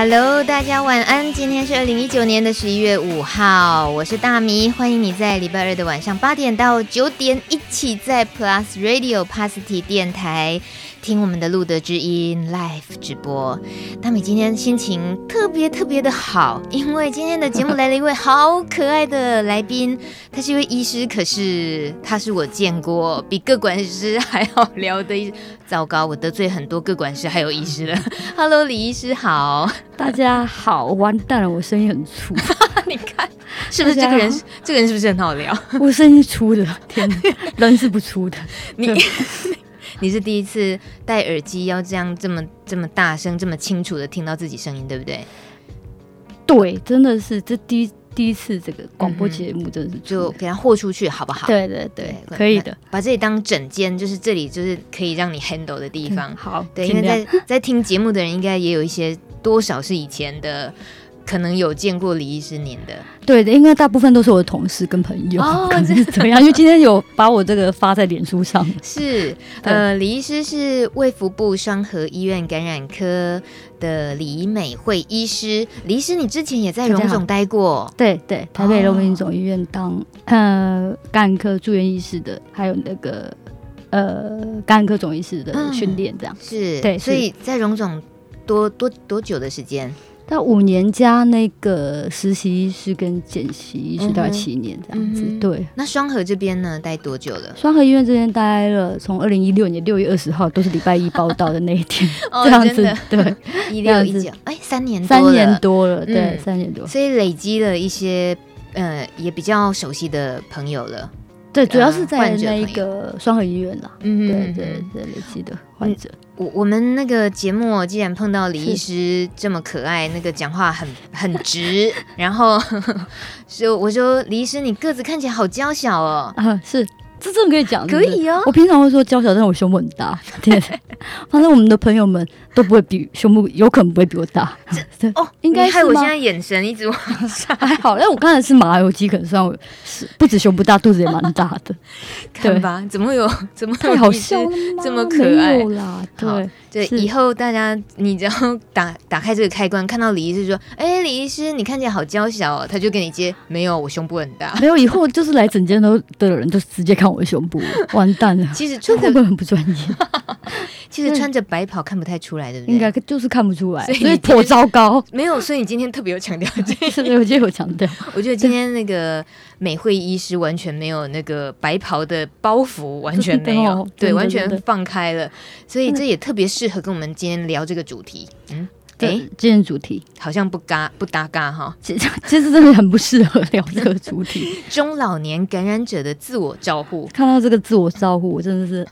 Hello，大家晚安。今天是二零一九年的十一月五号，我是大米，欢迎你在礼拜二的晚上八点到九点一起在 Plus Radio Pasty 电台。听我们的路德之音 Live 直播，大米今天心情特别特别的好，因为今天的节目来了一位好可爱的来宾，他是一位医师，可是他是我见过比各管师还好聊的医。糟糕，我得罪很多各管师还有医师了。Hello，李医师好，大家好，完蛋了，我声音很粗，你看是不是这个人？这个人是不是很好聊？我声音粗的，天哪，人是不粗的，你。你是第一次戴耳机，要这样这么这么大声、这么清楚的听到自己声音，对不对？对，真的是这第一第一次这个广播节目，真的是、嗯、就给它豁出去，好不好？对对对，对可以的。把这里当整间，就是这里就是可以让你 handle 的地方。嗯、好，对，因为在在听节目的人，应该也有一些多少是以前的。可能有见过李医师您的，对的，应该大部分都是我的同事跟朋友，哦、可能是怎么样？因为今天有把我这个发在脸书上。是，呃，李医师是卫福部双和医院感染科的李美惠医师。李医师，你之前也在荣总待过？对对，台北荣民总医院当、哦、呃感染科住院医师的，还有那个呃感染科总医师的训练，这样、嗯、是。对，所以在荣总多多多久的时间？到五年加那个实习医师跟见习医师大概七年这样子，嗯、对。那双河这边呢，待多久了？双河医院这边待了，从二零一六年六月二十号都是礼拜一报道的那一天，这样子，哦、对，一六一九，哎，三年三年多了，对，嗯、三年多，所以累积了一些，呃，也比较熟悉的朋友了。对，主要是在那一个双河医院啦。嗯，对对对，累积的患者。我我们那个节目，既然碰到李医师这么可爱，那个讲话很 很直，然后 就我说李医师，你个子看起来好娇小哦。啊，是。这真的可以讲，可以啊。我平常会说娇小，但我胸部很大。对，反正我们的朋友们都不会比胸部，有可能不会比我大。对哦，应该是我现在眼神一直往下。还好，但我刚才是麻油鸡，可能算我是不止胸部大，肚子也蛮大的。对吧，怎么有？怎么太好笑了？这么可爱啦？对对，以后大家你只要打 打开这个开关，看到李医师说：“哎，李医师，你看起来好娇小哦。”他就跟你接：“没有，我胸部很大。”没有，以后就是来整间都的人就直接看。我的胸部完蛋了，其实穿着很不专业。其实穿着白袍看不太出来，对不对？应该就是看不出来，所以颇糟糕。没有，所以你今天特别有强调 这个，我今天有强调。我觉得今天那个美惠医师完全没有那个白袍的包袱，完全没有，对，完全放开了。所以这也特别适合跟我们今天聊这个主题。嗯。哎，今天主题好像不嘎不搭嘎哈，其实其实真的很不适合聊这个主题。中老年感染者的自我照护，看到这个自我照护，我真的是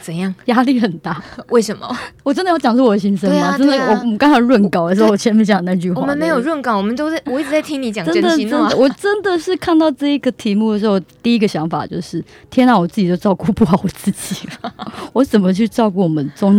怎样压力很大？为什么？我真的要讲出我的心声吗？真的，我我们刚才润稿的时候，我前面讲那句话，我们没有润稿，我们都在，我一直在听你讲真心话。我真的是看到这一个题目的时候，第一个想法就是：天哪，我自己都照顾不好我自己了，我怎么去照顾我们中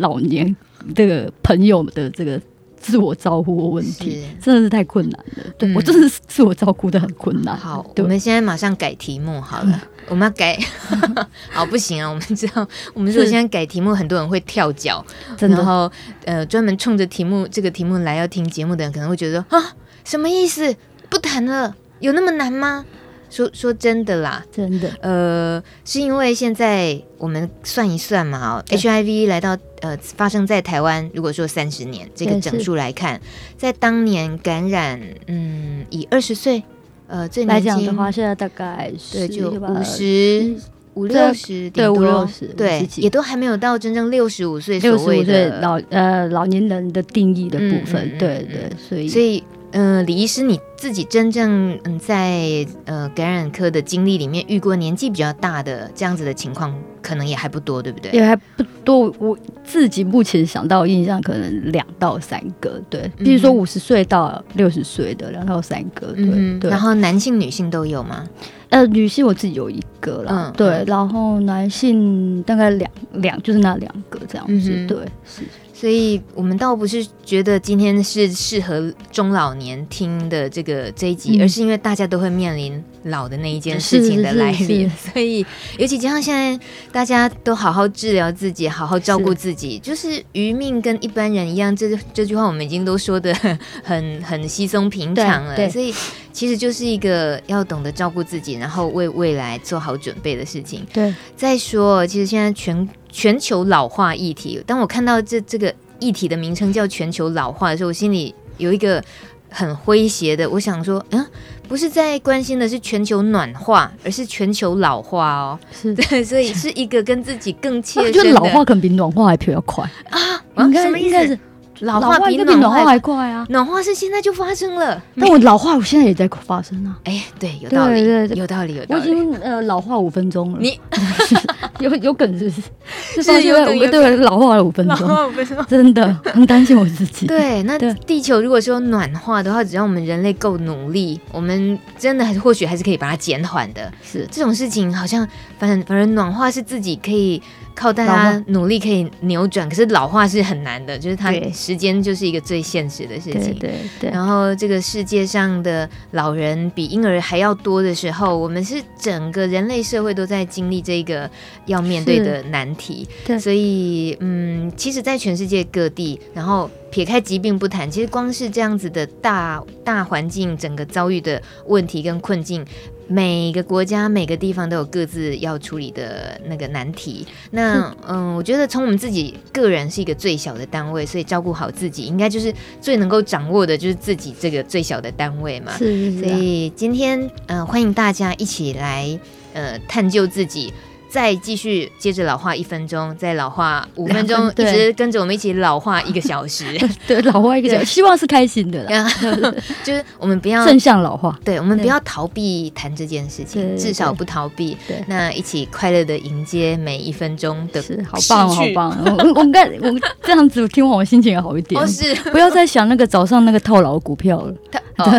老年？这个朋友的这个自我照顾问题，真的是太困难了。对、嗯、我真的是自我照顾的很困难。好，我们现在马上改题目好了。嗯、我们要改，好不行啊！我们知道，我们如果现在改题目，很多人会跳脚。真的然后，呃，专门冲着题目这个题目来要听节目的人，可能会觉得啊，什么意思？不谈了？有那么难吗？说说真的啦，真的，呃，是因为现在我们算一算嘛哦，HIV 来到呃发生在台湾，如果说三十年这个整数来看，在当年感染，嗯，以二十岁呃最年轻来讲的话，现在大概是就五十五六十，对五六十，对，也都还没有到真正六十五岁所谓的老呃老年人的定义的部分，对对，所以所以。嗯、呃，李医师，你自己真正嗯在呃感染科的经历里面遇过年纪比较大的这样子的情况，可能也还不多，对不对？也还不多，我自己目前想到印象可能两到三个，对，比如说五十岁到六十岁的两到三个，对、嗯、对。然后男性、女性都有吗？呃，女性我自己有一个了，嗯、对，然后男性大概两两就是那两个这样子，嗯、对，是。所以我们倒不是觉得今天是适合中老年听的这个这一集，嗯、而是因为大家都会面临老的那一件事情的来临，所以尤其加上现在大家都好好治疗自己，好好照顾自己，就是余命跟一般人一样。这这句话我们已经都说的很很稀松平常了，所以其实就是一个要懂得照顾自己，然后为未来做好准备的事情。对，再说，其实现在全全球老化议题，当我看到这这个议题的名称叫全球老化的时候，我心里有一个很诙谐的，我想说，嗯。不是在关心的是全球暖化，而是全球老化哦。是对，所以是一个跟自己更切身的。我觉得老化可能比暖化还比较快啊！什么意思？老化比暖化还快啊！暖化是现在就发生了，但我老化我现在也在发生啊！哎，对，有道理，对对，有道理，有道理。我已经呃老化五分钟了，你 有有梗是是？是有梗，对，老化了五分钟，老化五分钟，真的很担心我自己。对，那地球如果说暖化的话，只要我们人类够努力，我们真的还是或许还是可以把它减缓的。是这种事情，好像反正反正暖化是自己可以。靠大家努力可以扭转，可是老化是很难的，就是它时间就是一个最现实的事情。对对对。然后这个世界上的老人比婴儿还要多的时候，我们是整个人类社会都在经历这个要面对的难题。对。所以，嗯，其实，在全世界各地，然后撇开疾病不谈，其实光是这样子的大大环境，整个遭遇的问题跟困境。每个国家、每个地方都有各自要处理的那个难题。那 嗯，我觉得从我们自己个人是一个最小的单位，所以照顾好自己，应该就是最能够掌握的，就是自己这个最小的单位嘛。是，是，所以今天嗯、呃，欢迎大家一起来呃探究自己。再继续接着老化一分钟，再老化五分钟，一直跟着我们一起老化 一个小时。对，老化一个小时，希望是开心的啦。就是我们不要正向老化，对，我们不要逃避谈这件事情，至少不逃避。对，那一起快乐的迎接每一分钟的是。好棒，好棒！我我看我这样子听完，我心情也好一点。是，不要再想那个早上那个套牢股票了。抱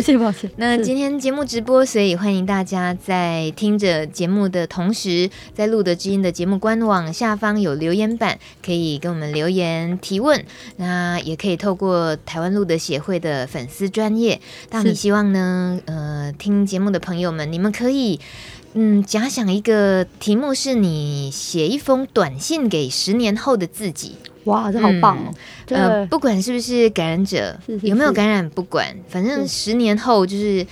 歉抱歉。那今天节目直播，所以欢迎大家在听着节目的。同时，在路德之音的节目官网下方有留言板，可以跟我们留言提问。那也可以透过台湾路德协会的粉丝专业。大米希望呢，呃，听节目的朋友们，你们可以，嗯，假想一个题目，是你写一封短信给十年后的自己。哇，这好棒哦！嗯、呃，不管是不是感染者，是是是有没有感染，不管，反正十年后就是。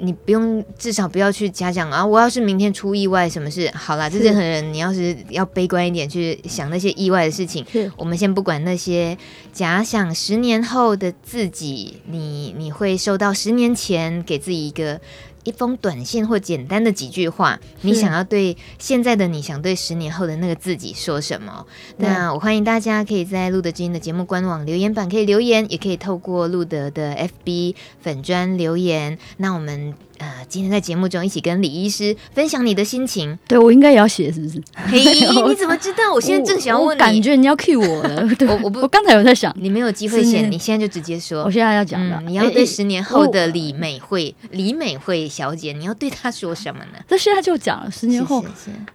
你不用，至少不要去假想啊！我要是明天出意外，什么事？好啦，这任何人，你要是要悲观一点去想那些意外的事情，我们先不管那些，假想十年后的自己，你你会受到十年前给自己一个。一封短信或简单的几句话，你想要对现在的你想对十年后的那个自己说什么？那我欢迎大家可以在路德知音的节目官网留言板可以留言，也可以透过路德的 FB 粉砖留言。那我们。呃，今天在节目中一起跟李医师分享你的心情。对，我应该也要写，是不是？嘿，你怎么知道？我现在正想要问你，感觉你要 cue 我了。对我我不，我刚才有在想，你没有机会写，你现在就直接说。我现在要讲的，你要对十年后的李美惠，李美惠小姐，你要对她说什么呢？这现在就讲了，十年后，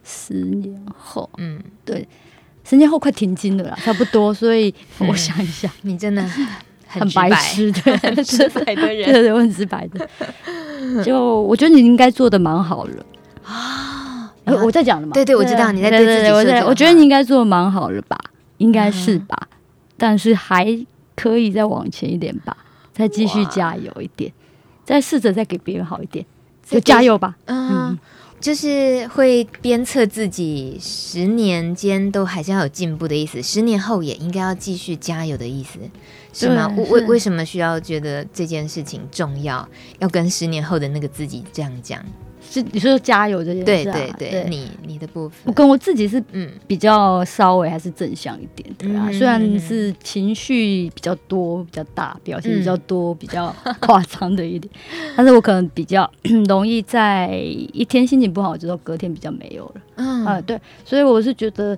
十年后，嗯，对，十年后快停经了啦，差不多，所以我想一下，你真的很白痴，的，很直白的人，对对，我很直白的。就我觉得你应该做的蛮好了啊！我在讲了嘛？对对，我知道你在对自己说。我觉得你应该做的蛮好了吧？应该是吧？但是还可以再往前一点吧，再继续加油一点，再试着再给别人好一点，就加油吧！嗯，就是会鞭策自己，十年间都还是要有进步的意思，十年后也应该要继续加油的意思。是吗？为为为什么需要觉得这件事情重要？要跟十年后的那个自己这样讲？是你说加油这件事？对对对，你你的部分，我跟我自己是嗯比较稍微还是正向一点的啊。虽然是情绪比较多、比较大、表现比较多、比较夸张的一点，但是我可能比较容易在一天心情不好之后，隔天比较没有了。嗯啊，对，所以我是觉得。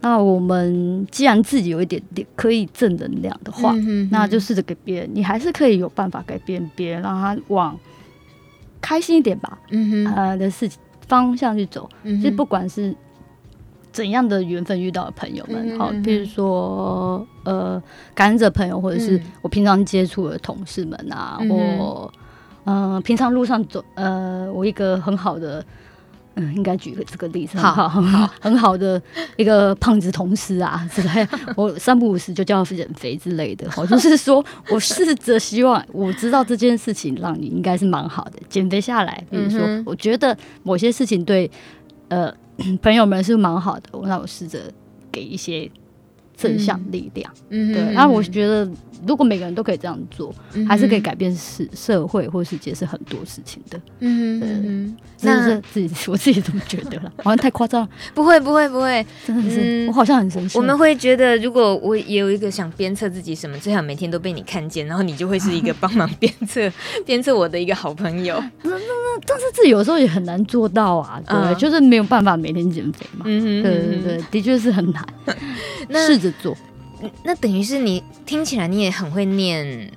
那我们既然自己有一点点可以正能量的话，嗯、哼哼。那就试着给别人，你还是可以有办法改变别人，让他往开心一点吧，嗯哼。呃的事情方向去走。其实、嗯、哼不管是怎样的缘分遇到的朋友们，好、嗯，比如说呃感染者朋友，或者是我平常接触的同事们啊，嗯、或嗯、呃、平常路上走呃我一个很好的。嗯，应该举个这个例子，好好好，很好的一个胖子同事啊之类，我三不五时就叫他减肥之类的。好，就是说我试着希望我知道这件事情让你应该是蛮好的，减肥下来。比如说，我觉得某些事情对呃 朋友们是蛮好的，那我试着给一些正向力量。嗯，对。然后我觉得。如果每个人都可以这样做，嗯、还是可以改变世社会或世界是很多事情的。嗯嗯，那是自己 我自己这么觉得了，好像太夸张了。不会不会不会，真的是、嗯、我好像很神奇。我们会觉得，如果我也有一个想鞭策自己什么，最好每天都被你看见，然后你就会是一个帮忙鞭策 鞭策我的一个好朋友。那那那，但是这有时候也很难做到啊，对，嗯、就是没有办法每天减肥嘛。嗯对对对，的确是很难。试着做。那等于是你听起来你也很会念，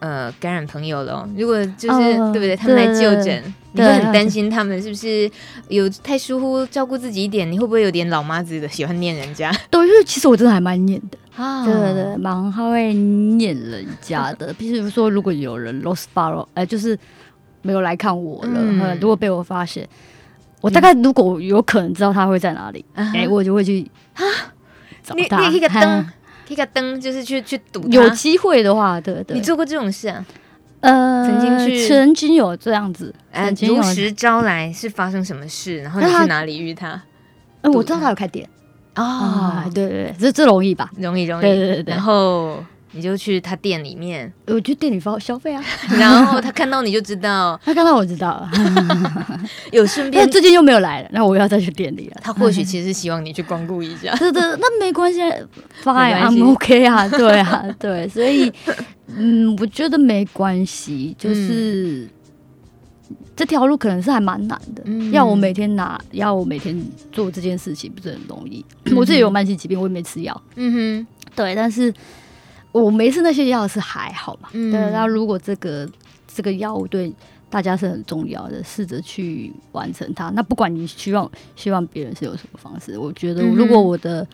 呃，感染朋友了。如果就是、呃、对不对？他们来就诊，你会很担心他们是不是有太疏忽照顾自己一点？你会不会有点老妈子的喜欢念人家？对，因为其实我真的还蛮念的啊，对对对，蛮会念人家的。比如说，如果有人 lost follow，哎，就是没有来看我了，嗯、如果被我发现，我大概如果有可能知道他会在哪里，哎、嗯，我就会去啊，找他。你你一个灯。开个灯就是去去赌。有机会的话，对对。你做过这种事啊？呃，曾经去，曾经有这样子。呃，如实招来是发生什么事？然后你去哪里遇他？呃，我知道他有开店。哦，对对对，这这容易吧？容易容易。对对对。然后你就去他店里面，我去店里消消费啊。然后他看到你就知道，他看到我知道了。有顺便，最近又没有来了，那我要再去店里了。他或许其实是希望你去光顾一下。对对，那没关系，Fine，I'm OK 啊，对啊，对，所以嗯，我觉得没关系，就是这条路可能是还蛮难的，要我每天拿，要我每天做这件事情不是很容易。我自己有慢性疾病，我也没吃药，嗯哼，对，但是。我没吃那些药是还好嘛？嗯，对。然后如果这个这个药物对大家是很重要的，试着去完成它。那不管你希望希望别人是有什么方式，我觉得如果我的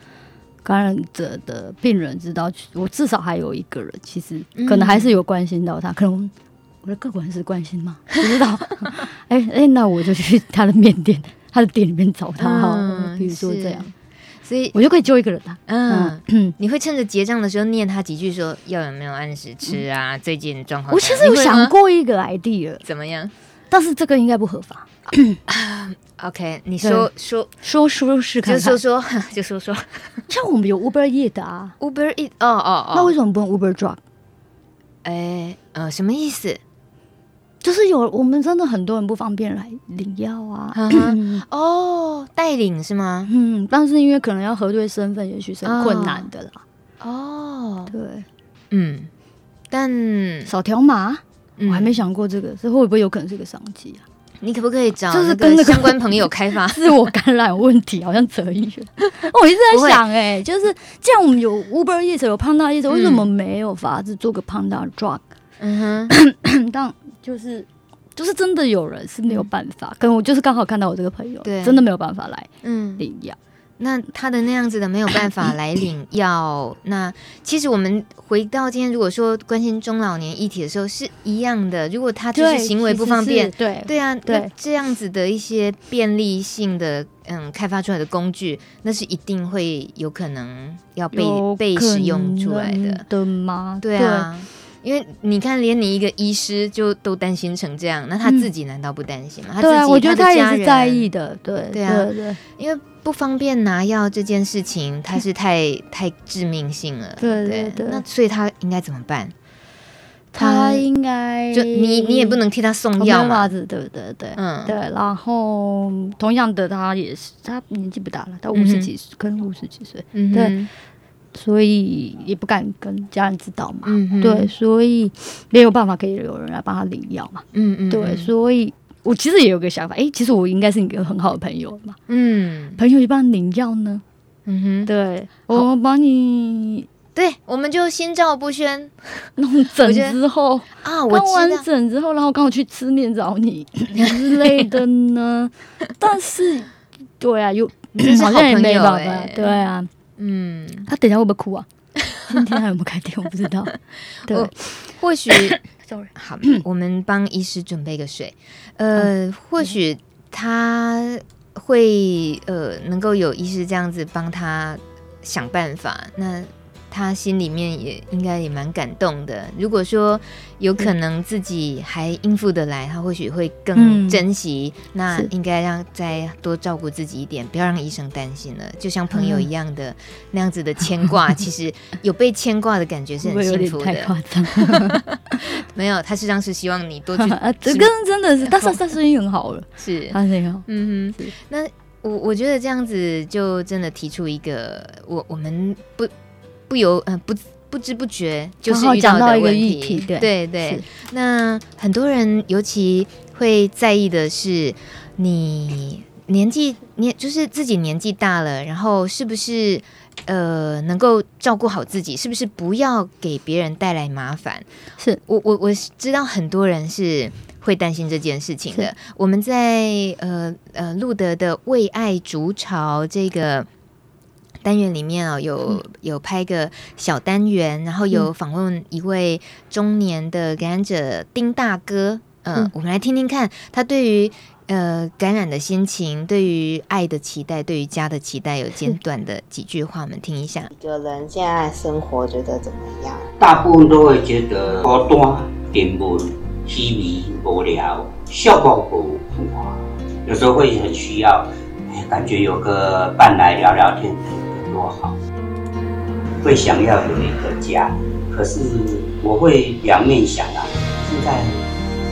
感染者的病人知道，我至少还有一个人，其实可能还是有关心到他。可能我的个管是关心吗？不知道。哎哎、欸欸，那我就去他的面店，他的店里面找他哈。嗯、比如说这样。所以我就可以救一个人了。嗯，嗯，你会趁着结账的时候念他几句，说药有没有按时吃啊？最近状况。我其实有想过一个 idea，怎么样？但是这个应该不合法。OK，你说说说说试看，就说说 就说说。像我们有 Uber Eat 啊，Uber Eat，哦哦哦，那为什么不用 Uber Drop？哎，呃，什么意思？就是有我们真的很多人不方便来领药啊，哦，代领是吗？嗯，但是因为可能要核对身份，也许是很困难的啦。哦，对，嗯，但扫条码，我还没想过这个，这会不会有可能是个商机啊？你可不可以找就是跟相关朋友开发 自我感染问题，好像扯远。我一直在想，哎，就是既然我们有 Uber Eats 有 Panda Eats，为什么没有法子做个 Panda Drug？嗯哼，但。就是，就是真的有人是没有办法，可能我就是刚好看到我这个朋友，对，真的没有办法来嗯领药。那他的那样子的没有办法来 领药，那其实我们回到今天，如果说关心中老年议题的时候是一样的。如果他就是行为不方便，对对啊，对这样子的一些便利性的嗯开发出来的工具，那是一定会有可能要被被使用出来的的吗？对啊。因为你看，连你一个医师就都担心成这样，那他自己难道不担心吗？嗯、对啊，我觉得他也是在意的。对对啊，对对，因为不方便拿药这件事情，他是太太致命性了。对对对，那所以他应该怎么办？他应该就你你也不能替他送药嘛？对对对，嗯对。然后同样的，他也是他年纪不大了，他五十几岁，嗯、可能五十几岁。嗯对。所以也不敢跟家人知道嘛，嗯、对，所以没有办法可以有人来帮他领药嘛，嗯嗯，对，所以我其实也有个想法，哎，其实我应该是一个很好的朋友嘛，嗯，朋友去帮你领药呢，嗯哼，对，我帮你，对，我们就心照不宣，弄整之后啊，我弄完整之后，然后刚好去吃面找你 之类的呢，但是，对啊，有。你是好朋友、欸、好像也没办法，对啊，嗯，他等一下会不会哭啊？今天还有没有开店？我不知道。对，或许，sorry，好，我们帮医师准备个水。呃，嗯、或许他会呃，能够有医师这样子帮他想办法。那。他心里面也应该也蛮感动的。如果说有可能自己还应付得来，他或许会更珍惜。嗯、那应该让再多照顾自己一点，不要让医生担心了。就像朋友一样的、嗯、那样子的牵挂，其实有被牵挂的感觉是很幸福的。太夸张，没有，他实际上是希望你多去。啊，这个真的是，但是他声音很好了，是他声音好。嗯哼，那我我觉得这样子就真的提出一个，我我们不。不由呃不不知不觉就是遇到的问题，对对对。那很多人尤其会在意的是，你年纪年就是自己年纪大了，然后是不是呃能够照顾好自己，是不是不要给别人带来麻烦？是我我我知道很多人是会担心这件事情的。我们在呃呃路德的为爱筑巢这个。单元里面啊、哦，有有拍个小单元，然后有访问一位中年的感染者丁大哥，呃、嗯，我们来听听看他对于呃感染的心情，对于爱的期待，对于家的期待，有简短的几句话，我们听一下。一个人现在生活觉得怎么样？大部分都会觉得孤单、沉闷、稀微、无聊、效果不好，有时候会很需要，感觉有个伴来聊聊天。多好，会想要有一个家，可是我会两面想啊。现在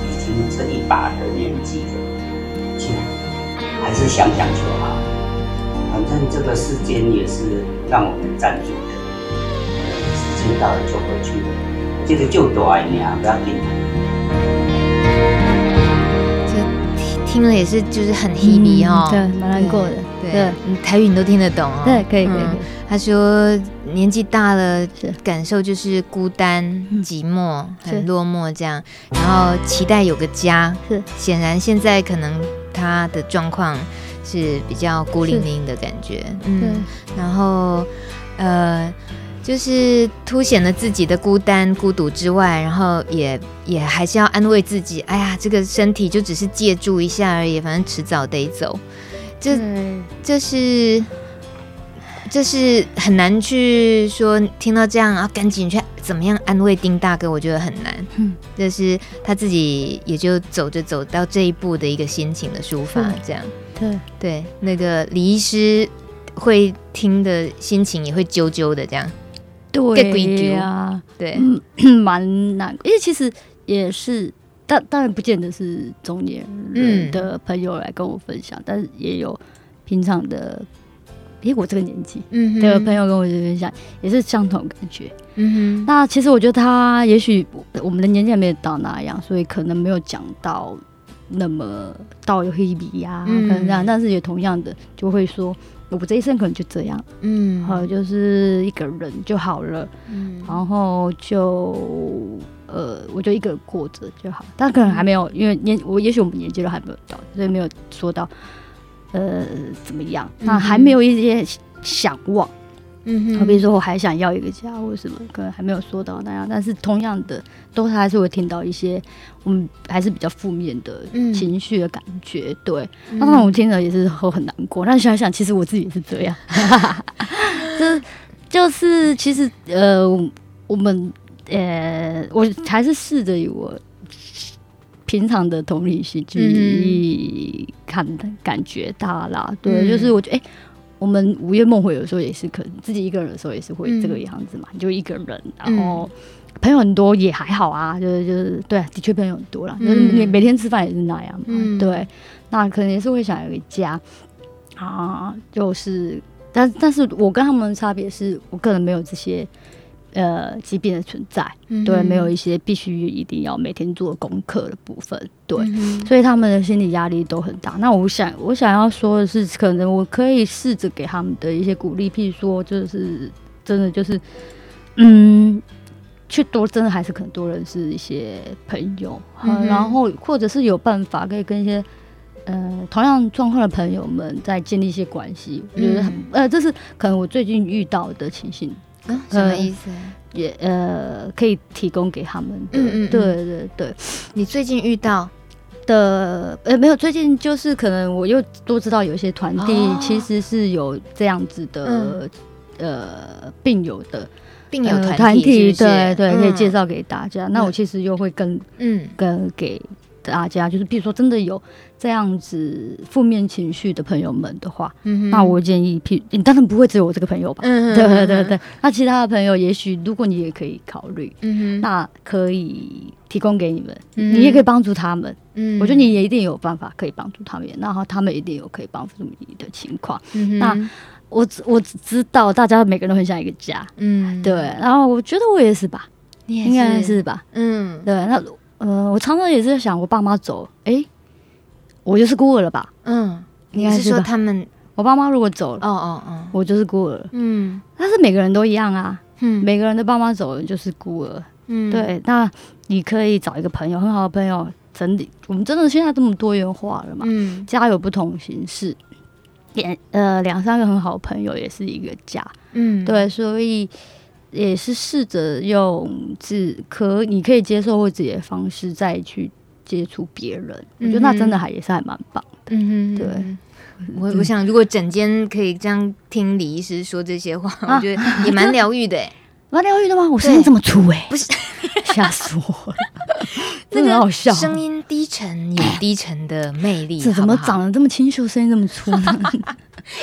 已经这一把的年纪了，现在还是想想就好。反正这个世间也是让我们暂住的，时间到了就回去了。这个就多爱你啊，不要紧。这听了也是，就是很稀微哦，对，蛮难过的。对，台语你都听得懂哦。对，可以，可以。他说年纪大了，感受就是孤单、寂寞、很落寞这样，然后期待有个家。是，显然现在可能他的状况是比较孤零零的感觉。嗯，然后呃，就是凸显了自己的孤单、孤独之外，然后也也还是要安慰自己，哎呀，这个身体就只是借助一下而已，反正迟早得走。这这是这是很难去说，听到这样啊，赶紧去怎么样安慰丁大哥？我觉得很难。嗯，这是他自己也就走着走到这一步的一个心情的抒发，这样。对对，那个李医师会听的心情也会揪揪的，这样。对呀，对，蛮难，因为其实也是。但当然不见得是中年人的朋友来跟我分享，嗯、但是也有平常的，诶，我这个年纪的朋友跟我分享，也是相同感觉。嗯哼，那其实我觉得他也许我们的年纪还没有到那样，所以可能没有讲到那么到有黑笔呀，可能这样，但是也同样的就会说，我这一生可能就这样，嗯，好，就是一个人就好了，嗯，然后就。呃，我就一个人过着就好，但可能还没有，因为年我也许我们年纪都还没有到，所以没有说到呃怎么样，那还没有一些想望，嗯哼，比如说我还想要一个家或什么，可能还没有说到那样，但是同样的，都还是会听到一些我们还是比较负面的情绪的感觉，对，那我们听着也是会很难过，但想想其实我自己也是这样，就是就是其实呃我们。呃，我还是试着以我平常的同理心去看感觉他啦。对，就是我觉得，哎，我们午夜梦回有时候也是可能自己一个人的时候也是会这个样子嘛，就一个人，然后朋友很多也还好啊，就是就是对，的确朋友很多啦，就是每每天吃饭也是那样嘛，对，那可能也是会想有一个家。啊，就是，但但是我跟他们的差别是我个人没有这些。呃，疾病的存在，嗯、对，没有一些必须一定要每天做功课的部分，对，嗯、所以他们的心理压力都很大。那我想，我想要说的是，可能我可以试着给他们的一些鼓励，譬如说，就是真的就是，嗯，去多，真的还是可能多人是一些朋友，然后或者是有办法可以跟一些。呃同样状况的朋友们再建立一些关系，我觉得很、嗯、呃这是可能我最近遇到的情形。啊、什么意思？也呃可以提供给他们的。嗯嗯，对对对，你最近遇到？的呃没有，最近就是可能我又都知道有一些团体其实是有这样子的、哦、呃病友的病友团体，对对，可以介绍给大家。嗯、那我其实又会跟嗯跟给大家，就是比如说真的有这样子负面情绪的朋友们的话，嗯、那我建议，你当然不会只有我这个朋友吧？对对对对，那其他的朋友也许如果你也可以考虑，那可以提供给你们，嗯、你也可以帮助他们。嗯，我觉得你也一定有办法可以帮助他们，然后他们一定有可以帮助你的情况。嗯、哼那我我只知道大家每个人都很像一个家，嗯，对。然后我觉得我也是吧，你也是应该是吧，嗯，对。那呃，我常常也是在想，我爸妈走，哎、欸，我就是孤儿了吧？嗯，应该是，说他们，我爸妈如果走了，哦哦哦，我就是孤儿。嗯，但是每个人都一样啊，嗯，每个人的爸妈走了就是孤儿。嗯，对。那你可以找一个朋友，很好的朋友。整理，我们真的现在这么多元化了嘛？嗯，家有不同形式，两呃两三个很好的朋友也是一个家，嗯，对，所以也是试着用自可你可以接受或自己的方式再去接触别人，嗯、我觉得那真的还也是还蛮棒的。嗯哼，对，我我想如果整间可以这样听李医师说这些话，啊、我觉得也蛮疗愈的。蛮疗愈的吗？我声音这么粗哎、欸，不是 吓死我了，真的很好笑。声音低沉有低沉的魅力，这怎么长得这么清秀，声音这么粗呢？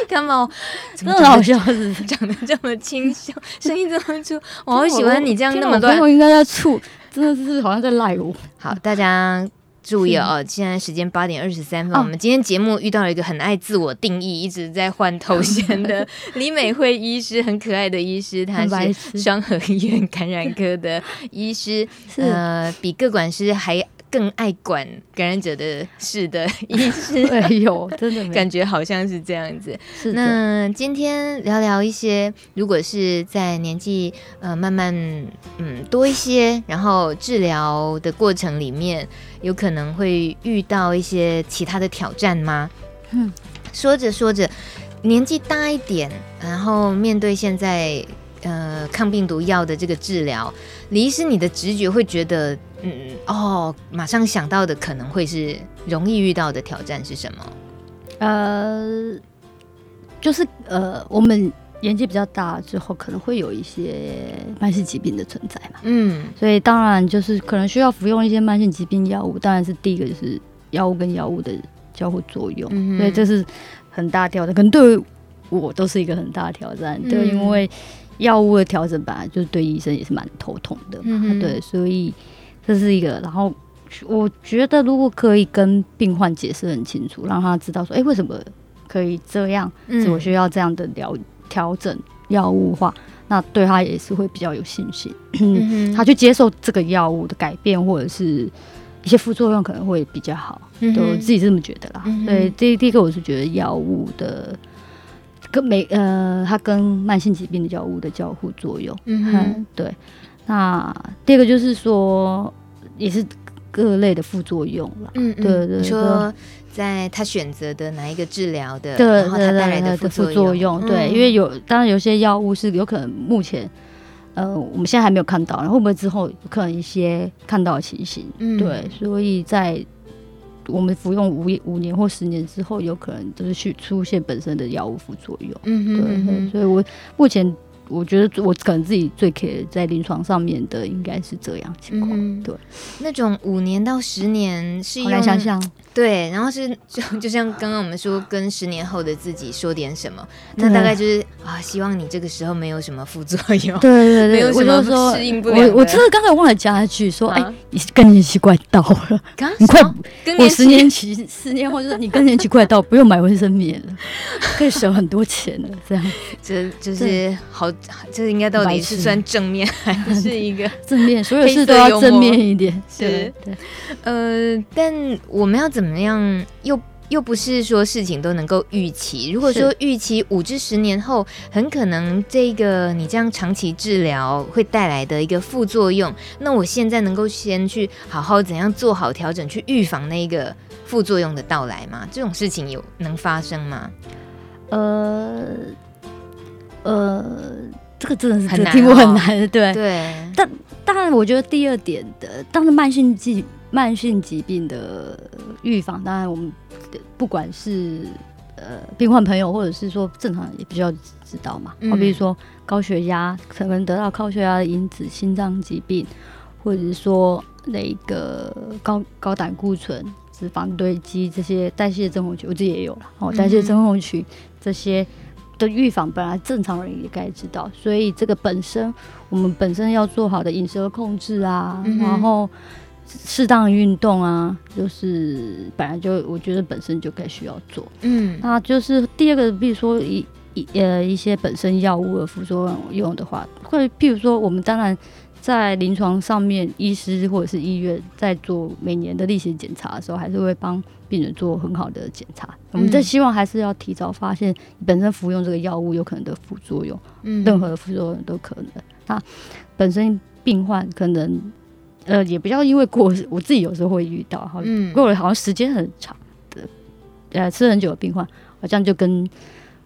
干嘛？真的很好笑，是长得这么清秀，声音这么粗，我好喜欢你这样那么多。我应该在醋，真的是好像在赖我。好，大家。注意哦，现在时间八点二十三分。哦、我们今天节目遇到了一个很爱自我定义、一直在换头衔的 李美惠医师，很可爱的医师，她是双和医院感染科的医师，呃，比各管师还更爱管感染者的事的医师，哎呦，真的感觉好像是这样子。是那今天聊聊一些，如果是在年纪呃慢慢嗯多一些，然后治疗的过程里面，有可能会遇到一些其他的挑战吗？嗯，说着说着，年纪大一点，然后面对现在。呃，抗病毒药的这个治疗，李医师，你的直觉会觉得，嗯，哦，马上想到的可能会是容易遇到的挑战是什么？呃，就是呃，我们年纪比较大之后，可能会有一些慢性疾病的存在嘛，嗯，所以当然就是可能需要服用一些慢性疾病药物，当然是第一个就是药物跟药物的交互作用，嗯、所以这是很大挑战，可能对我都是一个很大的挑战，嗯、对，因为。药物的调整本来就是对医生也是蛮头痛的嘛，嗯、对，所以这是一个。然后我觉得如果可以跟病患解释很清楚，让他知道说，哎、欸，为什么可以这样，是我需要这样的疗调整药物化，那对他也是会比较有信心，嗯、他去接受这个药物的改变或者是一些副作用可能会比较好。嗯、对我自己这么觉得啦。嗯、哼对，第第一个我是觉得药物的。跟每呃，它跟慢性疾病的药物的交互作用，嗯对。那第二个就是说，也是各类的副作用了，嗯，嗯，对对。说在他选择的哪一个治疗的，对，然后他带来的副作用，对，嗯、因为有当然有些药物是有可能目前呃我们现在还没有看到，然后会不会之后有可能一些看到的情形，嗯，对，所以在。我们服用五五年或十年之后，有可能就是去出现本身的药物副作用。嗯哼嗯所以我目前我觉得我可能自己最可以在临床上面的应该是这样情况。嗯、对，那种五年到十年是用来想想。对，然后是就就像刚刚我们说，跟十年后的自己说点什么，那大概就是啊，希望你这个时候没有什么副作用，对对对，没有什么适应不了。我我真的刚才忘了加一句说，哎，你更年期快到了，你快，我十年期十年后就是你更年期快到，不用买卫生棉了，可以省很多钱了。这样，这就是好，这应该到底是算正面还是一个 正面？所有事都要正面一点，是对，呃，但我们要怎么？怎么样？又又不是说事情都能够预期。如果说预期五至十年后，很可能这个你这样长期治疗会带来的一个副作用，那我现在能够先去好好怎样做好调整，去预防那个副作用的到来吗？这种事情有能发生吗？呃呃，这个真的是很难、哦，题目很难，对 对。但当然，我觉得第二点的，当然慢性疾慢性疾病的预防，当然我们不管是呃病患朋友，或者是说正常人也必须要知道嘛。好、嗯，比如说高血压，可能得到高血压的因子，心脏疾病，或者是说那个高高胆固醇。脂肪堆积这些代谢症候群，我自己也有了哦。代谢症候群这些的预防，本来正常人也该知道，所以这个本身我们本身要做好的饮食的控制啊，嗯、然后适当运动啊，就是本来就我觉得本身就该需要做。嗯，那就是第二个，比如说一一呃一些本身药物的副作用用的话，会譬如说我们当然。在临床上面，医师或者是医院在做每年的例行检查的时候，还是会帮病人做很好的检查。嗯、我们在希望还是要提早发现本身服用这个药物有可能的副作用，嗯，任何的副作用都可能。那本身病患可能呃也不要因为过，我自己有时候会遇到哈，过了好像时间很长的，呃吃很久的病患，好像就跟。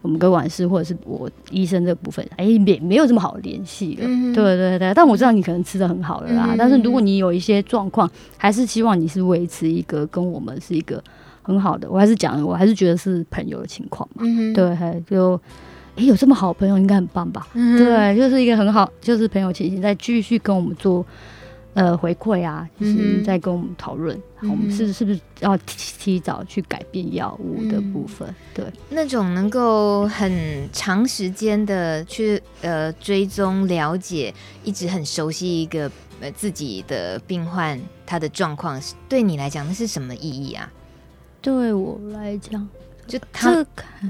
我们跟管事或者是我医生这部分，哎，没没有这么好联系了。嗯、对对对，但我知道你可能吃的很好了啦。嗯、但是如果你有一些状况，还是希望你是维持一个跟我们是一个很好的。我还是讲，我还是觉得是朋友的情况嘛。嗯、对，就哎有这么好的朋友，应该很棒吧？嗯、对，就是一个很好，就是朋友情形，再继续跟我们做。呃，回馈啊，就是在跟我们讨论，嗯、我们是是不是要提提早去改变药物的部分？嗯、对，那种能够很长时间的去呃追踪了解，一直很熟悉一个呃自己的病患他的状况，对你来讲那是什么意义啊？对我来讲，就他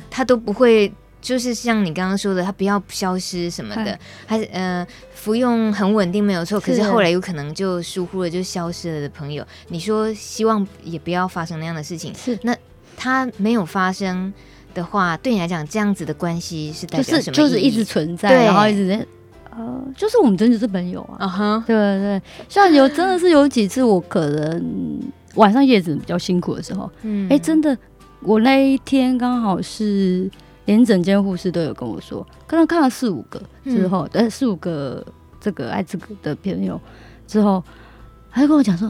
他都不会。就是像你刚刚说的，他不要消失什么的，还是呃服用很稳定没有错，可是后来有可能就疏忽了，就消失了的朋友，你说希望也不要发生那样的事情。是，那他没有发生的话，对你来讲这样子的关系是代表什么？就是就是一直存在，然后一直在呃，就是我们真的是朋友啊。Uh -huh. 对对对，像有真的是有几次我可能晚上夜诊比较辛苦的时候，嗯，哎、欸，真的，我那一天刚好是。连整间护士都有跟我说，刚刚看了四五个之后，呃、嗯，四五个这个艾滋的朋友之后，他就跟我讲说：“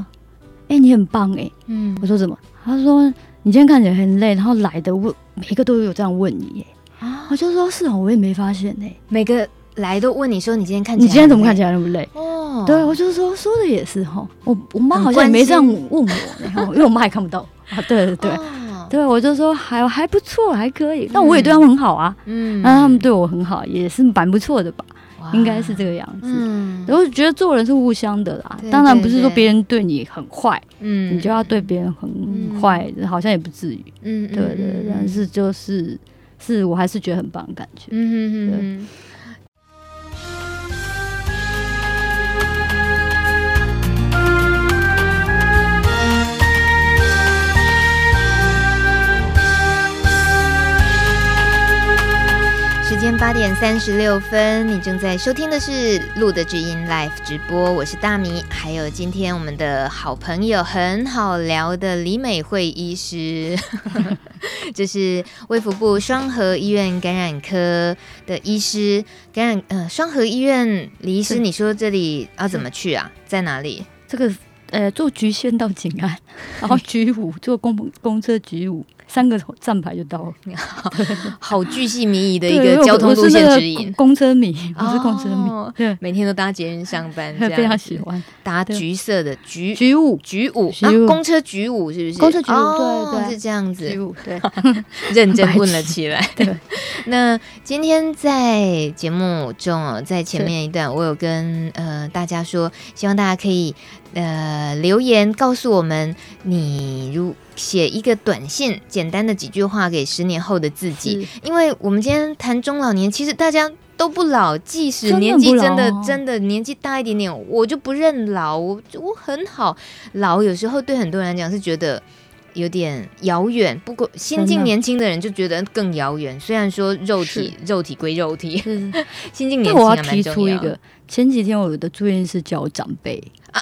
哎、欸，你很棒哎、欸。”嗯，我说怎么？他说：“你今天看起来很累，然后来的问每一个都有这样问你、欸。”啊，我就说：“是啊，我也没发现呢、欸。”每个来都问你说：“你今天看起来，你今天怎么看起来那么累？”哦，对，我就说说的也是哈。我我妈好像也没这样问我，然后因为我妈也看不到啊。对对对。哦对，我就说还还不错，还可以。但我也对他们很好啊，嗯，那他们对我很好，也是蛮不错的吧？应该是这个样子。嗯，我觉得做人是互相的啦。当然不是说别人对你很坏，嗯，你就要对别人很坏，好像也不至于。嗯，对对，对，但是就是是我还是觉得很棒的感觉。嗯嗯嗯。今天八点三十六分，你正在收听的是《路的知音》Live 直播，我是大米，还有今天我们的好朋友很好聊的李美惠医师，这是卫福部双和医院感染科的医师，感染呃双和医院李医师，你说这里要怎么去啊？在哪里？这个呃坐局线到景安，然后 橘五坐公公车局五。三个站牌就到了，好巨细靡遗的一个交通路线指引。公车迷，我是公车迷，对，每天都搭捷运上班，非常喜欢。搭橘色的橘橘五橘五啊，公车橘五是不是？公车橘五，对对，是这样子。橘五，对，认真问了起来。对，那今天在节目中哦，在前面一段，我有跟呃大家说，希望大家可以呃留言告诉我们，你如。写一个短信，简单的几句话给十年后的自己。因为我们今天谈中老年，其实大家都不老，即使年纪真的真的年纪大一点点，我就不认老，我我很好。老有时候对很多人来讲是觉得有点遥远，不过心境年轻的人就觉得更遥远。虽然说肉体肉体归肉体，心境 年轻还蛮重要。前几天我的住院是叫我长辈。啊，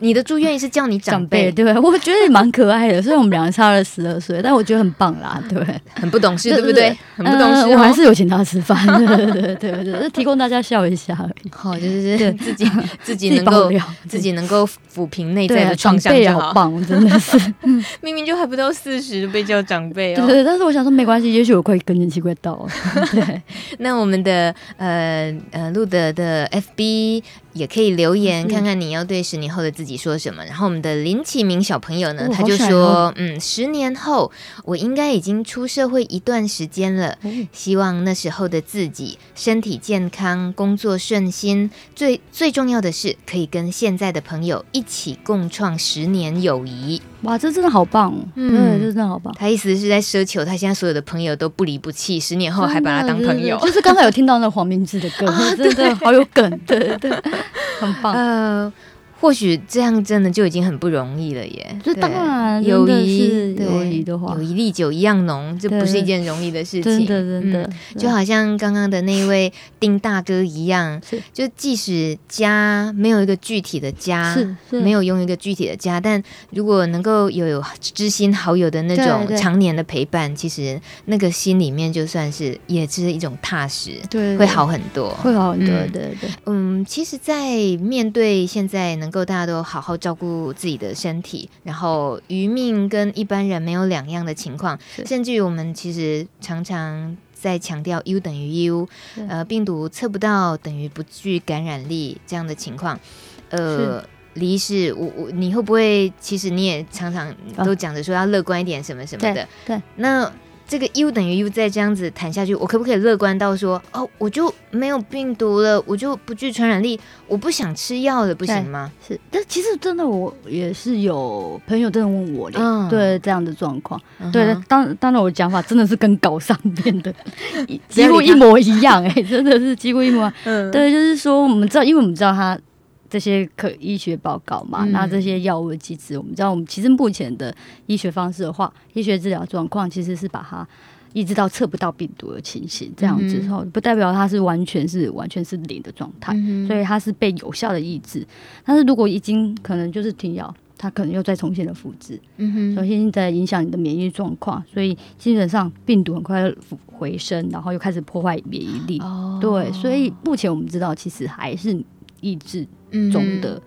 你的住院医师叫你长辈，对，我觉得也蛮可爱的。虽然我们两个差了十二岁，但我觉得很棒啦，对，很不懂事，对不对？很不懂事，我还是有请他吃饭，对对对对，提供大家笑一下而已。好，就是自己 自己能够自己能够抚平内在的创伤就好。棒，真的是，明明就还不到四十，被叫长辈哦。对，但是我想说没关系，也许我快更年期快到了。对，那我们的呃呃路德的 FB。也可以留言看看你要对十年后的自己说什么。然后我们的林启明小朋友呢，他就说：“嗯，十年后我应该已经出社会一段时间了，希望那时候的自己身体健康，工作顺心，最最重要的是可以跟现在的朋友一起共创十年友谊。”哇，这真的好棒！嗯，这真的好棒。他意思是在奢求他现在所有的朋友都不离不弃，十年后还把他当朋友。就是刚才有听到那黄明志的歌，真的好有梗，对对对。很棒，呃，或许这样真的就已经很不容易了耶。这当然，友谊，友谊的话，友谊历久一样浓，这不是一件容易的事情。真的，真的，就好像刚刚的那一位丁大哥一样，就即使家没有一个具体的家，没有拥有一个具体的家，但如果能够有有知心好友的那种常年的陪伴，其实那个心里面就算是也是一种踏实，对，会好很多，会好很多，对对。嗯，其实，在面对现在能够大家都好好照顾自己的身体，然后余命跟一般人没有两样的情况，甚至于我们其实常常在强调 U 等于 U，呃，病毒测不到等于不具感染力这样的情况，呃，离世，我我你会不会？其实你也常常都讲着说要乐观一点，什么什么的，对，对。那。这个 U 等于 U 再这样子谈下去，我可不可以乐观到说，哦，我就没有病毒了，我就不具传染力，我不想吃药了，不行吗？是，但其实真的，我也是有朋友真的问我的，嗯、对这样的状况，对，当当然我的讲法真的是跟稿上面的 几乎一模一样、欸，哎，真的是几乎一模一樣，嗯，对，就是说我们知道，因为我们知道他。这些可医学报告嘛，嗯、那这些药物的机制，我们知道，我们其实目前的医学方式的话，医学治疗状况其实是把它抑制到测不到病毒的情形，这样之后不代表它是完全是完全是零的状态，嗯、所以它是被有效的抑制。但是如果已经可能就是停药，它可能又再重新的复制，嗯哼，重新在影响你的免疫状况，所以基本上病毒很快回升，然后又开始破坏免疫力。哦，对，所以目前我们知道，其实还是抑制。中的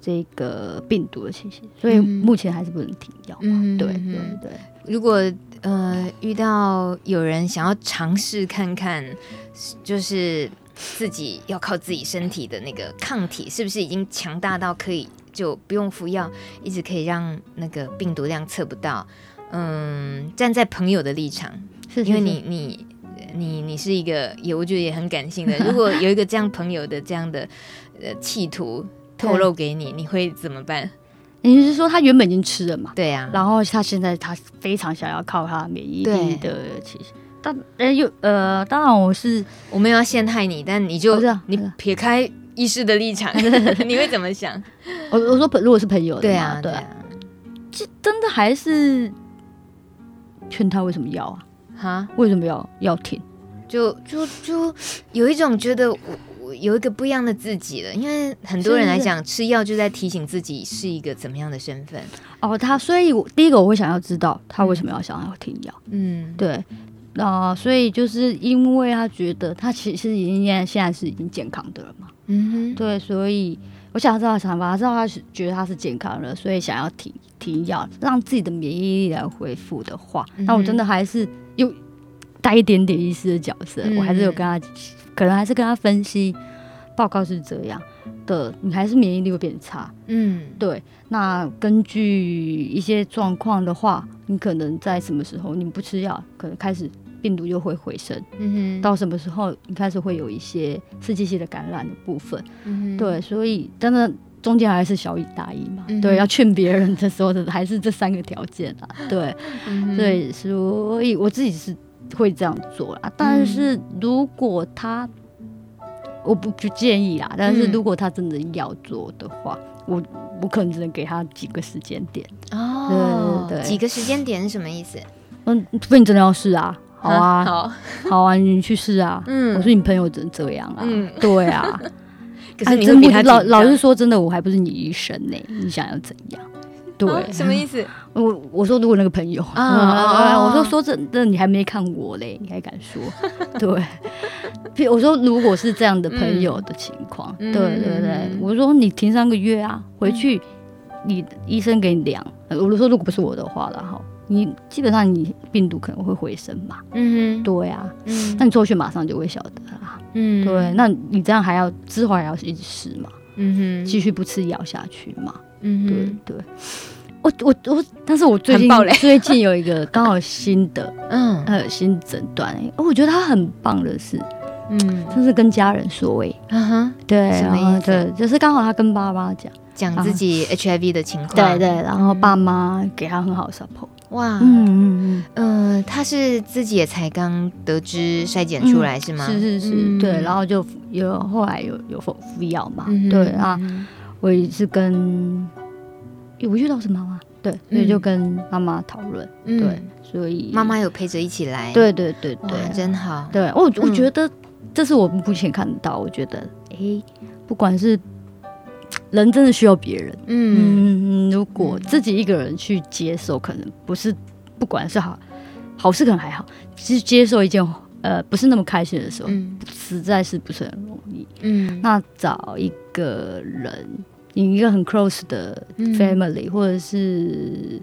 这个病毒的情形，所以目前还是不能停药。嘛，对对对。如果呃遇到有人想要尝试看看，就是自己要靠自己身体的那个抗体是不是已经强大到可以就不用服药，一直可以让那个病毒量测不到。嗯，站在朋友的立场，是因为你你你你是一个也我觉得也很感性的。如果有一个这样朋友的这样的。呃，企图透露给你，你会怎么办？你是说他原本已经吃了嘛？对呀、啊，然后他现在他非常想要靠他免疫力的，其实对，但呃又呃，当然我是我没有要陷害你，但你就你撇开医师的立场，你会怎么想？我我说如果是朋友的，对啊对啊，这真的还是劝他为什么要啊？哈？为什么要要停？就就就有一种觉得我。有一个不一样的自己了，因为很多人来讲，吃药就在提醒自己是一个怎么样的身份哦。他所以我第一个我会想要知道他为什么要想要停药。嗯，对，啊、呃，所以就是因为他觉得他其实已经现在现在是已经健康的了嘛。嗯哼，对，所以我想要知道想法，知道他是觉得他是健康的，所以想要停停药，让自己的免疫力来恢复的话，那、嗯、我真的还是有带一点点意思的角色，嗯、我还是有跟他。可能还是跟他分析，报告是这样的，你还是免疫力会变差。嗯，对。那根据一些状况的话，你可能在什么时候你不吃药，可能开始病毒又会回升。嗯哼。到什么时候你开始会有一些刺激性的感染的部分？嗯哼。对，所以真的中间还是小以大义嘛。嗯。对，要劝别人的时候的还是这三个条件啊。对。嗯哼。对，所以我自己是。会这样做啦，但是如果他，我不不建议啦。但是如果他真的要做的话，我我可能只能给他几个时间点哦。对对对，几个时间点是什么意思？嗯，除非你真的要试啊，好啊，好，好啊，你去试啊。嗯，我说你朋友只能这样啊。嗯，对啊，可是你会比他老老实说，真的，我还不是你医生呢，你想要怎样？对，哦、什么意思？我我说如果那个朋友啊，啊我说说真的，你还没看我嘞，你还敢说？对，我说如果是这样的朋友的情况，嗯、对对对，我说你停三个月啊，回去你医生给你量。我说如果不是我的话了哈，你基本上你病毒可能会回升嘛。嗯哼，对啊，嗯，那你做去马上就会晓得啦。嗯，对，那你这样还要之后还要一直吃嘛？嗯哼，继续不吃咬下去嘛？嗯，对对，我我我，但是我最近最近有一个刚好新的，嗯呃新诊断，我觉得他很棒的是，嗯，就是跟家人说哎，嗯哼，对，然后对，就是刚好他跟爸妈讲。讲自己 HIV 的情况，对对，然后爸妈给他很好的 support，哇，嗯嗯嗯，他是自己也才刚得知筛检出来是吗？是是是，对，然后就有后来有有服服药嘛，对啊。我也是跟，我遇到是妈妈，对，所以就跟妈妈讨论，对，所以妈妈有陪着一起来，对对对对，真好。对，我我觉得这是我目前看到，我觉得，哎，不管是人真的需要别人，嗯，如果自己一个人去接受，可能不是，不管是好好事可能还好，其实接受一件呃不是那么开心的时候，实在是不是很容易，嗯，那找一个人。你一个很 close 的 family，、嗯、或者是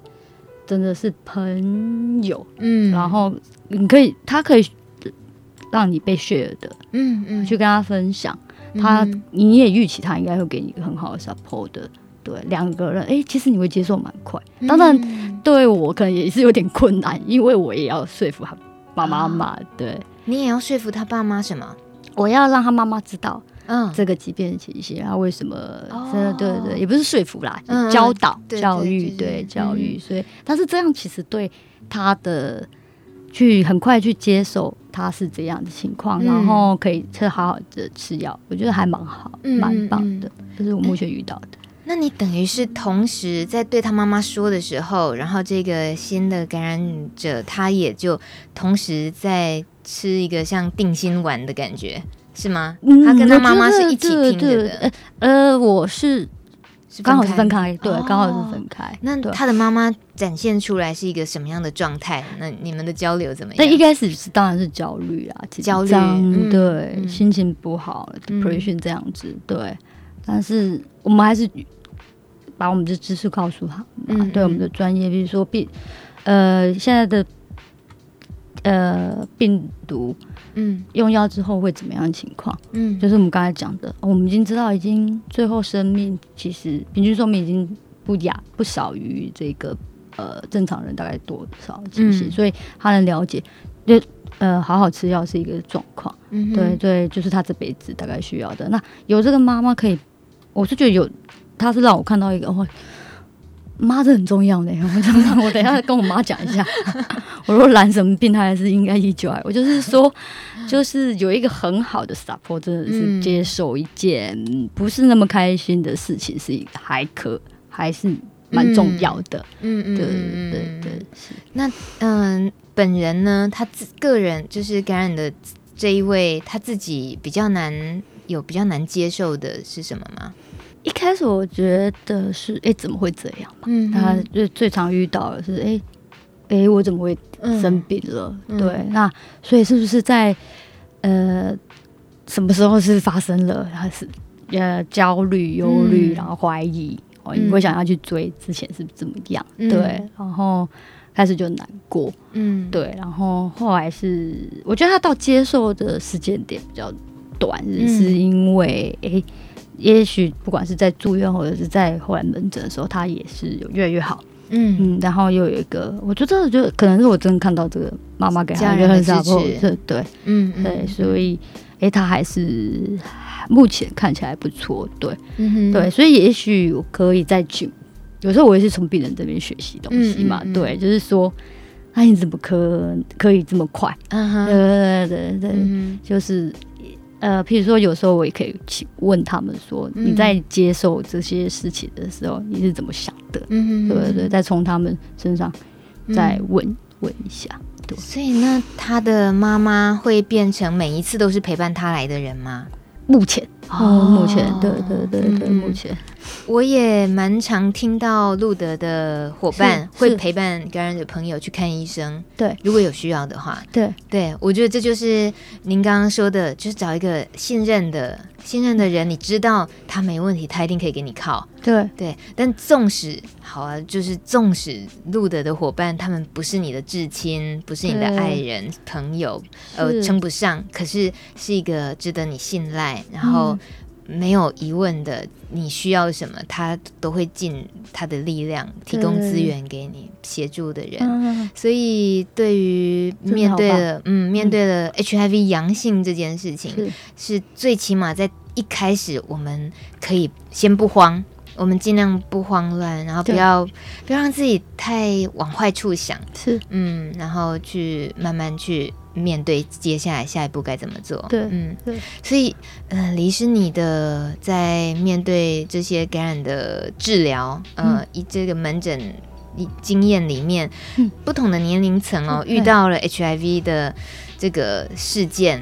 真的是朋友，嗯，然后你可以，他可以让你被 share 的，嗯嗯，去跟他分享，他你也预期他应该会给你一个很好的 support 的，对，两个人，哎、欸，其实你会接受蛮快，当然对我可能也是有点困难，因为我也要说服他爸妈妈，对，你也要说服他爸妈什么？我要让他妈妈知道。嗯，这个疾病的情形，他为什么？真的对对，也不是说服啦，教导、教育，对教育。所以，但是这样其实对他的去很快去接受他是这样的情况，然后可以吃好好的吃药，我觉得还蛮好，蛮棒的。这是我目前遇到的。那你等于是同时在对他妈妈说的时候，然后这个新的感染者他也就同时在吃一个像定心丸的感觉。是吗？他跟他妈妈是一起听的。呃，呃，我是刚好是分开，对，刚好是分开。那他的妈妈展现出来是一个什么样的状态？那你们的交流怎么样？那一开始是当然是焦虑啊，焦虑，对，心情不好，depression 这样子，对。但是我们还是把我们的知识告诉他，对我们的专业，比如说病，呃，现在的呃病毒。嗯，用药之后会怎么样的情况？嗯，就是我们刚才讲的，我们已经知道，已经最后生命其实平均寿命已经不亚不少于这个呃正常人大概多少其实，所以他能了解，就呃好好吃药是一个状况。嗯，对对，就是他这辈子大概需要的。那有这个妈妈可以，我是觉得有，他是让我看到一个哦。妈这很重要的，我我等一下跟我妈讲一下。我说染什么病，她还是应该依旧爱。我就是说，就是有一个很好的 support，真的是接受一件不是那么开心的事情，是一个还可还是蛮重要的。嗯嗯，对对对，是。那嗯、呃，本人呢，他自个人就是感染的这一位，他自己比较难有比较难接受的是什么吗？一开始我觉得是，哎、欸，怎么会这样嘛？嗯，他就最常遇到的是，哎、欸，哎、欸，我怎么会生病了？嗯、对，那所以是不是在呃什么时候是发生了？还是呃焦虑、忧虑，然后怀疑，哦、嗯，你会想要去追之前是怎么样？嗯、对，然后开始就难过，嗯，对，然后后来是，我觉得他到接受的时间点比较短，嗯、是因为哎。欸也许不管是在住院或者是在后来门诊的时候，他也是有越来越好。嗯。嗯，然后又有一个，我觉得就可能是我真的看到这个妈妈给他一个很大的支持，对，嗯对，所以哎，他还是目前看起来不错，对，嗯哼，对，所以也许我可以再去，有时候我也是从病人这边学习东西嘛，对，就是说，那你怎么可可以这么快？嗯哼，对对对对，就是。呃，譬如说，有时候我也可以去问他们说：“你在接受这些事情的时候，你是怎么想的？”嗯对不对？再从他们身上再问问一下。对。所以，那他的妈妈会变成每一次都是陪伴他来的人吗？目前哦，目前对对对对，目前我也蛮常听到路德的伙伴会陪伴感染的朋友去看医生，对，如果有需要的话，对。对，我觉得这就是您刚刚说的，就是找一个信任的、信任的人，你知道他没问题，他一定可以给你靠，对。对。但纵使好啊，就是纵使路德的伙伴他们不是你的至亲，不是你的爱人、朋友，呃，称不上，可是是一个值得你信赖，然后。没有疑问的，你需要什么，他都会尽他的力量提供资源给你协助的人。嗯、所以，对于面对了嗯，面对了 HIV 阳性这件事情，是最起码在一开始，我们可以先不慌，我们尽量不慌乱，然后不要不要让自己太往坏处想。是，嗯，然后去慢慢去。面对接下来下一步该怎么做？对，嗯，对，所以，呃，李医师，你的在面对这些感染的治疗，呃，以、嗯、这个门诊经验里面，嗯、不同的年龄层哦，嗯、遇到了 HIV 的这个事件，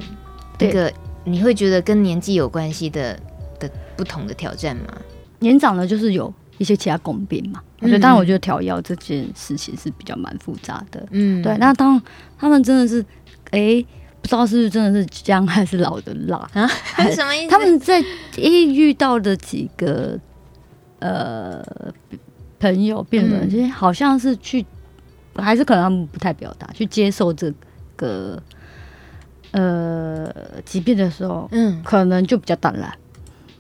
这个你会觉得跟年纪有关系的的不同的挑战吗？年长的就是有一些其他共病嘛。我觉得，当然，我觉得调药这件事情是比较蛮复杂的。嗯，对。那当他们真的是。哎，不知道是不是真的是姜还是老的辣啊？什么意思？他们在一遇到的几个呃朋友病人，其实好像是去，还是可能他们不太表达，去接受这个呃疾病的时候，嗯，可能就比较淡然，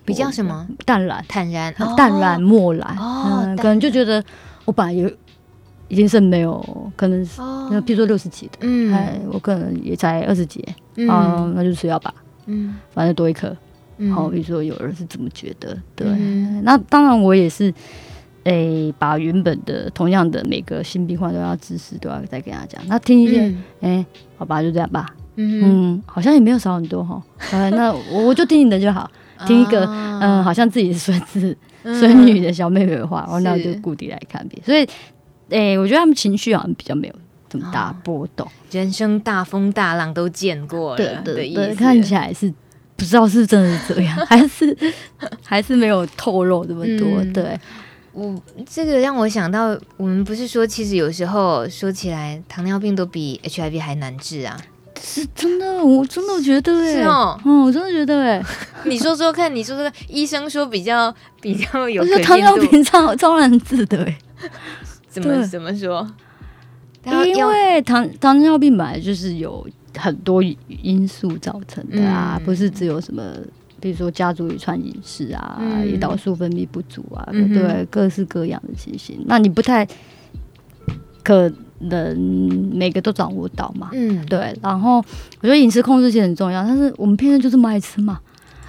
比较什么淡然、坦然、淡然、漠然，嗯，可能就觉得我本来有。已经是没有可能是，那譬如说六十几的，嗯，哎，我可能也才二十几，嗯，那就吃药吧，嗯，反正多一颗，好，比如说有人是怎么觉得，对，那当然我也是，哎，把原本的同样的每个新病患都要知识都要再跟他讲，那听一些，哎，好吧，就这样吧，嗯，好像也没有少很多哈，那我我就听你的就好，听一个，嗯，好像自己是孙子孙女的小妹妹的话，哦，那我就固定来看病，所以。哎、欸，我觉得他们情绪好像比较没有这么大波动，哦、人生大风大浪都见过了，对对对，看起来是不知道是真的是这样，还是 还是没有透露这么多。嗯、对，我这个让我想到，我们不是说，其实有时候说起来，糖尿病都比 HIV 还难治啊，是真的，我真的觉得哎、欸，是哦，嗯，我真的觉得哎、欸，你说说看，你说说看，医生说比较比较有，糖尿病超超难治的哎、欸。怎么怎么说？因为糖糖尿病本来就是有很多因素造成的啊，嗯、不是只有什么，比如说家族遗传饮食啊，胰岛素分泌不足啊，嗯、对，各式各样的情形。那你不太可能每个都掌握到嘛？嗯，对。然后我觉得饮食控制其实很重要，但是我们偏偏就这么爱吃嘛。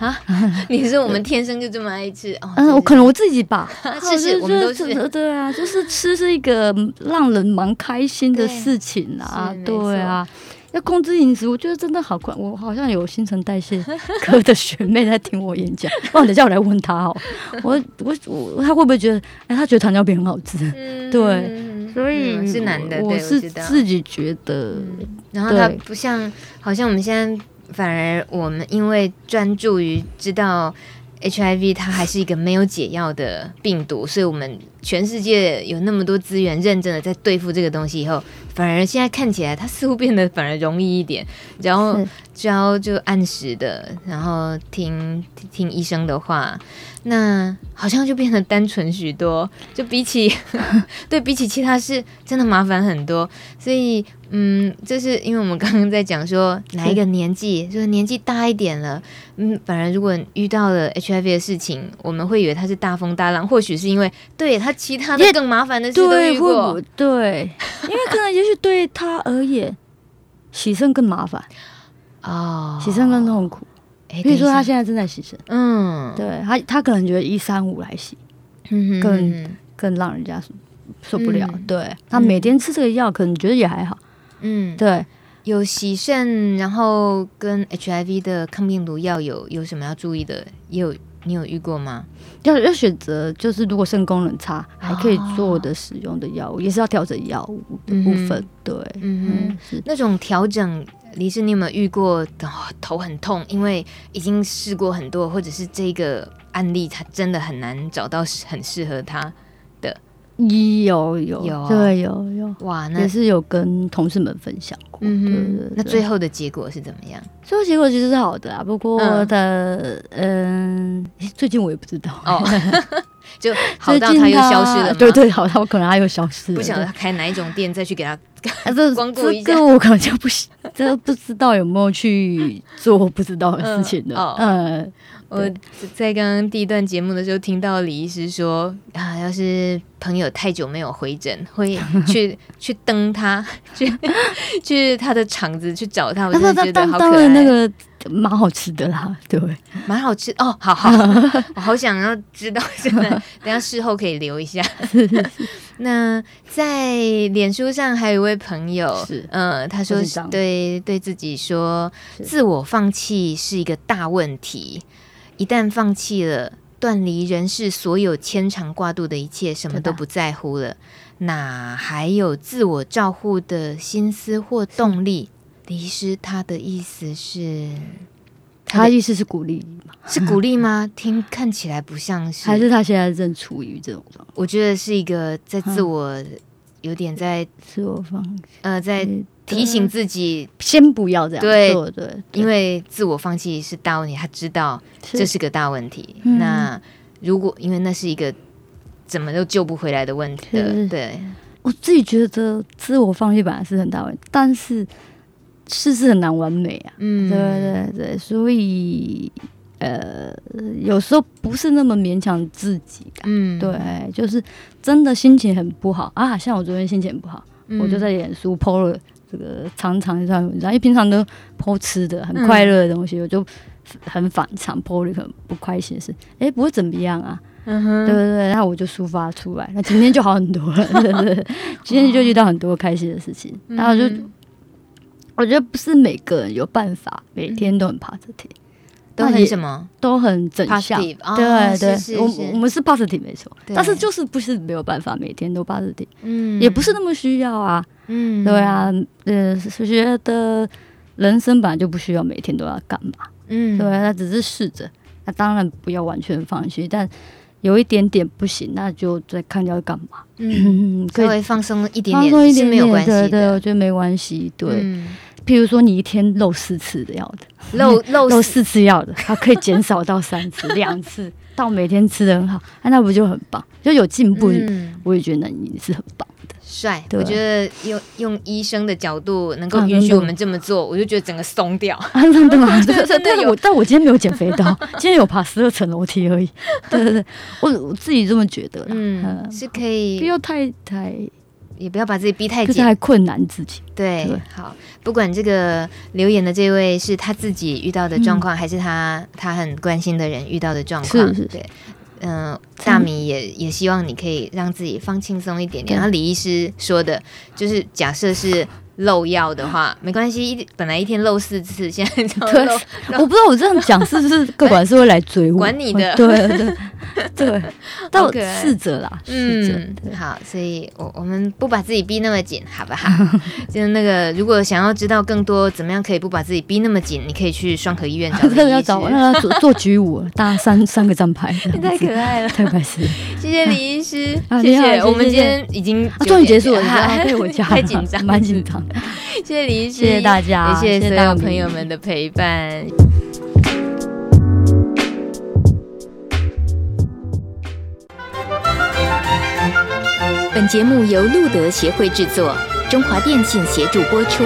啊！你是我们天生就这么爱吃？哦、嗯，我可能我自己吧，是是，我们都是对啊，就是吃是一个让人蛮开心的事情啊，对，对啊，要控制饮食，我觉得真的好困。我好像有新陈代谢科的学妹在听我演讲，我等下我来问她哦，我我我，她会不会觉得，哎，她觉得糖尿病很好吃？嗯、对，所以、嗯、是男的，我是自己觉得，嗯、然后她不像，好像我们现在。反而我们因为专注于知道 HIV 它还是一个没有解药的病毒，所以我们全世界有那么多资源认真的在对付这个东西以后，反而现在看起来它似乎变得反而容易一点，然后只要就按时的，然后听听，听医生的话。那好像就变得单纯许多，就比起 对比起其他事，真的麻烦很多。所以，嗯，就是因为我们刚刚在讲说哪一个年纪，就是年纪大一点了，嗯，反而如果遇到了 HIV 的事情，我们会以为他是大风大浪，或许是因为对他其他的更麻烦的事都遇过，对，对，因为可能也许对他而言，洗肾更麻烦。哦，洗肾更痛苦。比如说他现在正在洗肾，嗯，对他，他可能觉得一三五来洗，嗯，更更让人家受不了。嗯、对他每天吃这个药，可能觉得也还好，嗯，对。有洗肾，然后跟 HIV 的抗病毒药有有什么要注意的？也有你有遇过吗？要要选择，就是如果肾功能差还可以做的使用的药物，哦、也是要调整药物的部分。嗯、对，嗯哼，是那种调整。李医师，你有没有遇过、哦、头很痛，因为已经试过很多，或者是这个案例他真的很难找到很适合他的？有有有，对，有有哇，那也是有跟同事们分享过。对对对，那最后的结果是怎么样？最后结果其实是好的啊，不过的嗯，嗯，最近我也不知道哦。就好到 他又消失了，对对，好到可能他又消失了。不晓得他开哪一种店，再去给他光顾一下。这个我可能就不行，这不知道有没有去做不知道的事情的。嗯，我在刚刚第一段节目的时候听到李医师说啊，要是朋友太久没有回诊，会 去去登他，去 去他的场子去找他。我真的觉得好可爱。那个。蛮好吃的啦，对，蛮好吃哦。好好，我好想要知道，现在等下事后可以留一下。那在脸书上还有一位朋友，是嗯，他说对对自己说，自我放弃是一个大问题。一旦放弃了，断离人世所有牵肠挂肚的一切，什么都不在乎了，哪还有自我照护的心思或动力？李医师，他的意思是，他的意思是鼓励你吗？是鼓励吗？听看起来不像是，还是他现在正处于这种状态？我觉得是一个在自我有点在自我放弃，呃，在提醒自己。先不要这样做。对，对，因为自我放弃是大问题，他知道这是个大问题。那如果因为那是一个怎么都救不回来的问题的，对，我自己觉得自我放弃本来是很大问题，但是。事事很难完美啊，嗯，对对对，所以呃，有时候不是那么勉强自己的，嗯，对，就是真的心情很不好啊，像我昨天心情很不好，嗯、我就在脸书 po 了这个常常一段文章，因为平常都 po 吃的很快乐的东西，嗯、我就很反常了一个很不开心的事，哎、欸，不会怎么样啊，嗯哼，对对对，然后我就抒发出来，那今天就好很多了，对对对，今天就遇到很多开心的事情，嗯、然后就。我觉得不是每个人有办法每天都很 positive，都很什么，都很正向。对对，我我们是 positive 没错，但是就是不是没有办法每天都 positive，嗯，也不是那么需要啊，嗯，对啊，呃，我觉得人生本来就不需要每天都要干嘛，嗯，对，那只是试着，那当然不要完全放弃，但有一点点不行，那就再看要干嘛，嗯，稍微放松一点点，放松一点点没有关系，对，我觉得没关系，对。譬如说，你一天漏四次的药的，漏 漏漏四次药的，它可以减少到三次、两次，到每天吃的很好，啊，那不就很棒？就有进步，嗯、我也觉得你是很棒的，帅。我觉得用用医生的角度能够允许我们这么做，啊、我就觉得整个松掉。啊，真的吗？对对对，我但我今天没有减肥到，今天有爬十二层楼梯而已。对对对，我我自己这么觉得，嗯，嗯是可以，不要太太。也不要把自己逼太紧，就是太困难自己。对，对好，不管这个留言的这位是他自己遇到的状况，嗯、还是他他很关心的人遇到的状况，是是对，嗯、呃，大米也也希望你可以让自己放轻松一点点。然后李医师说的，就是假设是。漏药的话没关系，一本来一天漏四次，现在就漏。对，我不知道我这样讲是不是个管是会来追我？管你的，对 对对，但我 试着啦，嗯，好，所以我我们不把自己逼那么紧，好不好？就是那个，如果想要知道更多怎么样可以不把自己逼那么紧，你可以去双和医院找。这个要找我，那做做局舞，搭三三个站牌，太可爱了，太可爱了。谢谢李医师，谢谢。我们今天已经终于结束了，对我家太紧张，蛮紧张。谢谢李医师，谢谢大家，也谢谢所有朋友们的陪伴。本节目由路德协会制作，中华电信协助播出。